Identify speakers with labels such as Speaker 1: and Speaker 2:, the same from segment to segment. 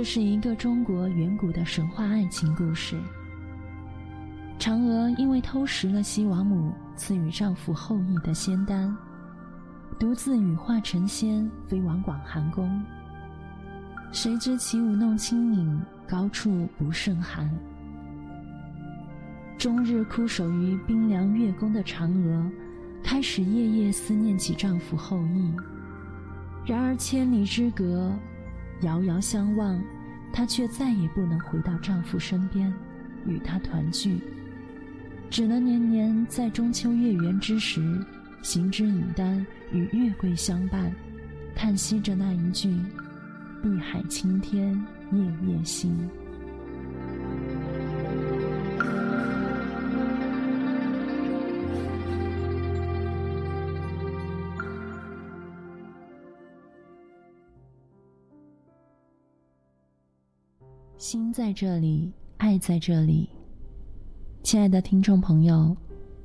Speaker 1: 这是一个中国远古的神话爱情故事。嫦娥因为偷食了西王母赐予丈夫后羿的仙丹，独自羽化成仙，飞往广寒宫。谁知起舞弄清影，高处不胜寒。终日枯守于冰凉月宫的嫦娥，开始夜夜思念起丈夫后羿。然而千里之隔，遥遥相望，她却再也不能回到丈夫身边，与他团聚，只能年年在中秋月圆之时，行之以丹，与月桂相伴，叹息着那一句。碧海青天夜夜心。心在这里，爱在这里。亲爱的听众朋友，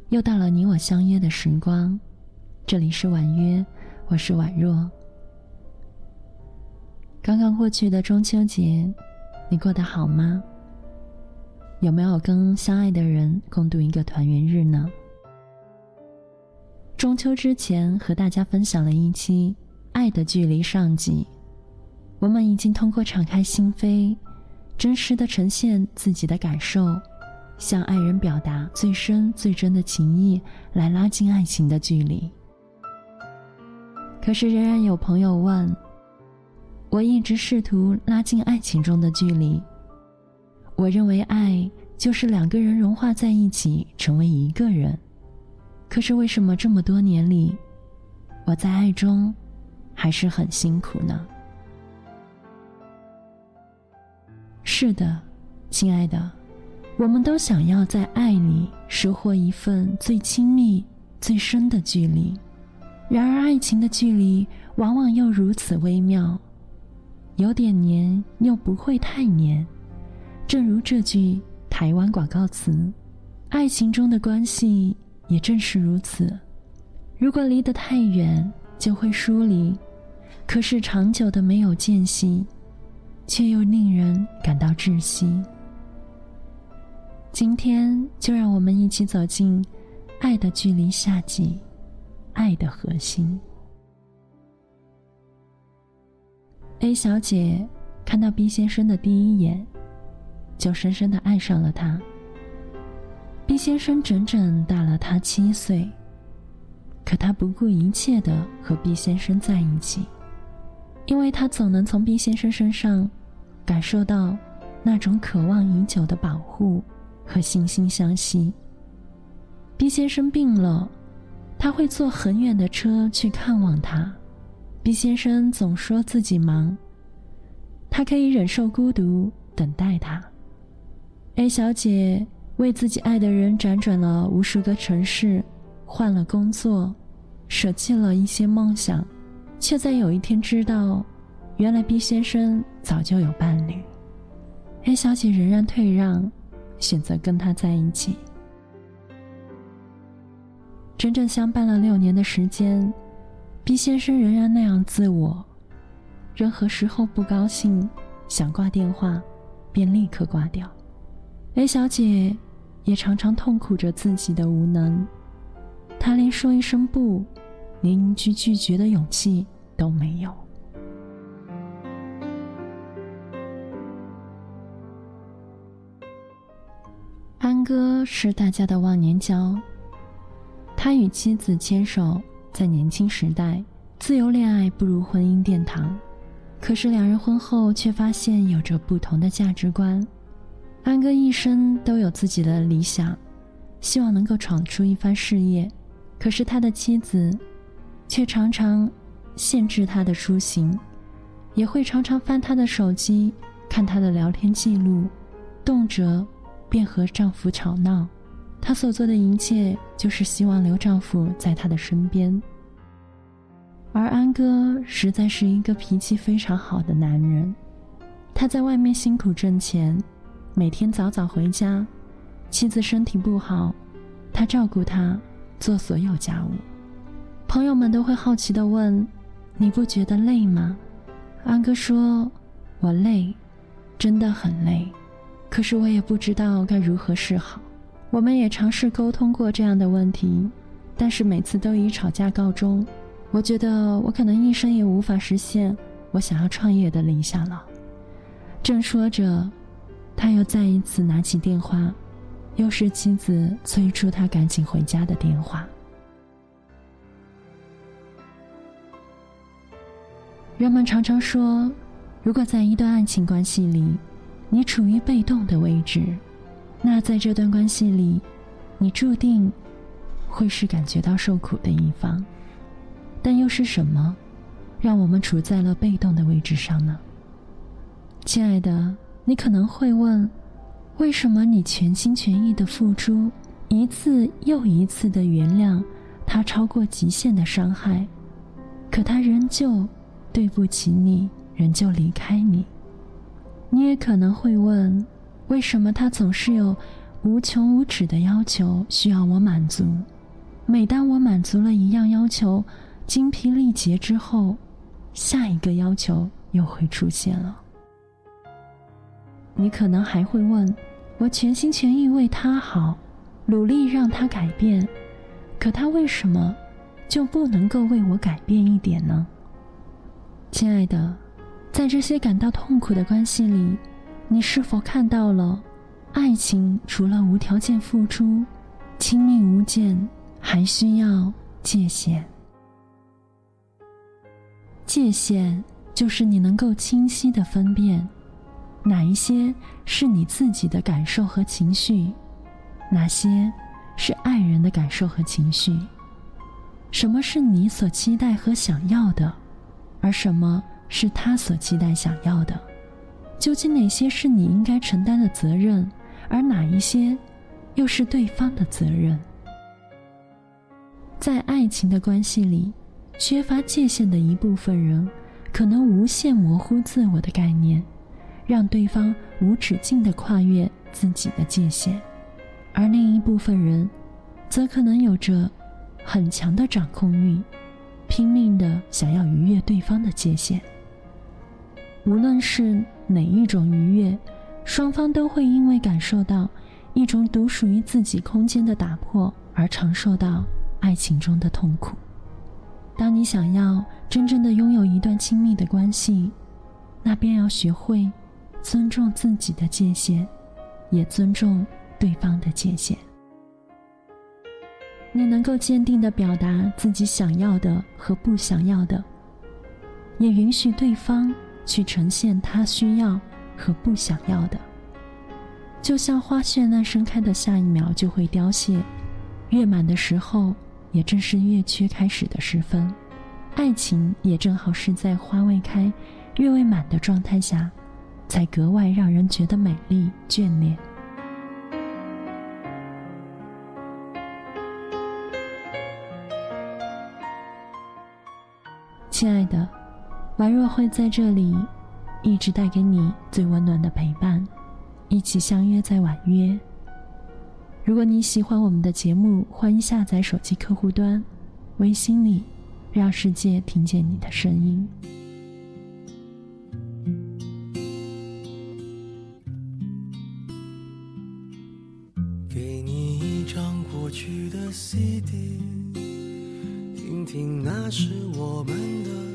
Speaker 1: 又到了你我相约的时光，这里是婉约，我是婉若。刚刚过去的中秋节，你过得好吗？有没有跟相爱的人共度一个团圆日呢？中秋之前和大家分享了一期《爱的距离》上集，我们已经通过敞开心扉，真实的呈现自己的感受，向爱人表达最深最真的情谊，来拉近爱情的距离。可是，仍然有朋友问。我一直试图拉近爱情中的距离。我认为爱就是两个人融化在一起，成为一个人。可是为什么这么多年里，我在爱中还是很辛苦呢？是的，亲爱的，我们都想要在爱里收获一份最亲密、最深的距离。然而，爱情的距离往往又如此微妙。有点黏，又不会太黏，正如这句台湾广告词：“爱情中的关系也正是如此。如果离得太远，就会疏离；可是长久的没有间隙，却又令人感到窒息。”今天就让我们一起走进《爱的距离》夏季，爱的核心。A 小姐看到 B 先生的第一眼，就深深的爱上了他。B 先生整整大了她七岁，可她不顾一切的和 B 先生在一起，因为她总能从 B 先生身上感受到那种渴望已久的保护和惺惺相惜。B 先生病了，他会坐很远的车去看望他。B 先生总说自己忙，他可以忍受孤独，等待他。A 小姐为自己爱的人辗转了无数个城市，换了工作，舍弃了一些梦想，却在有一天知道，原来 B 先生早就有伴侣。A 小姐仍然退让，选择跟他在一起。整整相伴了六年的时间。B 先生仍然那样自我，任何时候不高兴，想挂电话，便立刻挂掉。A 小姐也常常痛苦着自己的无能，她连说一声不，连一句拒绝的勇气都没有。哥是大家的忘年交，他与妻子牵手。在年轻时代，自由恋爱不如婚姻殿堂。可是两人婚后却发现有着不同的价值观。安哥一生都有自己的理想，希望能够闯出一番事业。可是他的妻子，却常常限制他的出行，也会常常翻他的手机，看他的聊天记录，动辄便和丈夫吵闹。她所做的一切，就是希望留丈夫在她的身边。而安哥实在是一个脾气非常好的男人，他在外面辛苦挣钱，每天早早回家，妻子身体不好，他照顾她，做所有家务。朋友们都会好奇的问：“你不觉得累吗？”安哥说：“我累，真的很累，可是我也不知道该如何是好。我们也尝试沟通过这样的问题，但是每次都以吵架告终。我觉得我可能一生也无法实现我想要创业的理想了。正说着，他又再一次拿起电话，又是妻子催促他赶紧回家的电话。人们常常说，如果在一段爱情关系里，你处于被动的位置，那在这段关系里，你注定会是感觉到受苦的一方。但又是什么，让我们处在了被动的位置上呢？亲爱的，你可能会问：为什么你全心全意的付出，一次又一次的原谅他超过极限的伤害，可他仍旧……对不起，你仍旧离开你。你也可能会问，为什么他总是有无穷无止的要求需要我满足？每当我满足了一样要求，精疲力竭之后，下一个要求又会出现了。你可能还会问，我全心全意为他好，努力让他改变，可他为什么就不能够为我改变一点呢？亲爱的，在这些感到痛苦的关系里，你是否看到了，爱情除了无条件付出、亲密无间，还需要界限？界限就是你能够清晰的分辨，哪一些是你自己的感受和情绪，哪些是爱人的感受和情绪，什么是你所期待和想要的。而什么是他所期待想要的？究竟哪些是你应该承担的责任，而哪一些又是对方的责任？在爱情的关系里，缺乏界限的一部分人，可能无限模糊自我的概念，让对方无止境的跨越自己的界限；而另一部分人，则可能有着很强的掌控欲。拼命的想要逾越对方的界限，无论是哪一种愉悦，双方都会因为感受到一种独属于自己空间的打破而尝受到爱情中的痛苦。当你想要真正的拥有一段亲密的关系，那便要学会尊重自己的界限，也尊重对方的界限。你能够坚定的表达自己想要的和不想要的，也允许对方去呈现他需要和不想要的。就像花绚烂盛开的下一秒就会凋谢，月满的时候也正是月缺开始的时分，爱情也正好是在花未开、月未满的状态下，才格外让人觉得美丽眷恋。亲爱的，宛若会在这里一直带给你最温暖的陪伴，一起相约在婉约。如果你喜欢我们的节目，欢迎下载手机客户端，微信里让世界听见你的声音。
Speaker 2: 给你一张过去的 CD，听听那时我们的。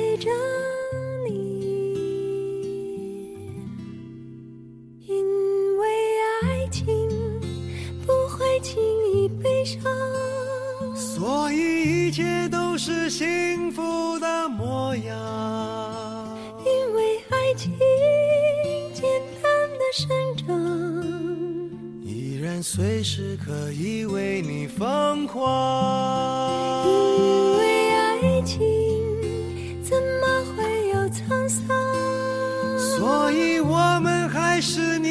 Speaker 3: 着
Speaker 2: 你，
Speaker 3: 因为爱情不会轻易悲伤，
Speaker 2: 所以一切都是。幸福的模样，
Speaker 3: 因为爱情简单的生长，
Speaker 2: 依然随时可以为你疯狂。
Speaker 3: 因为是你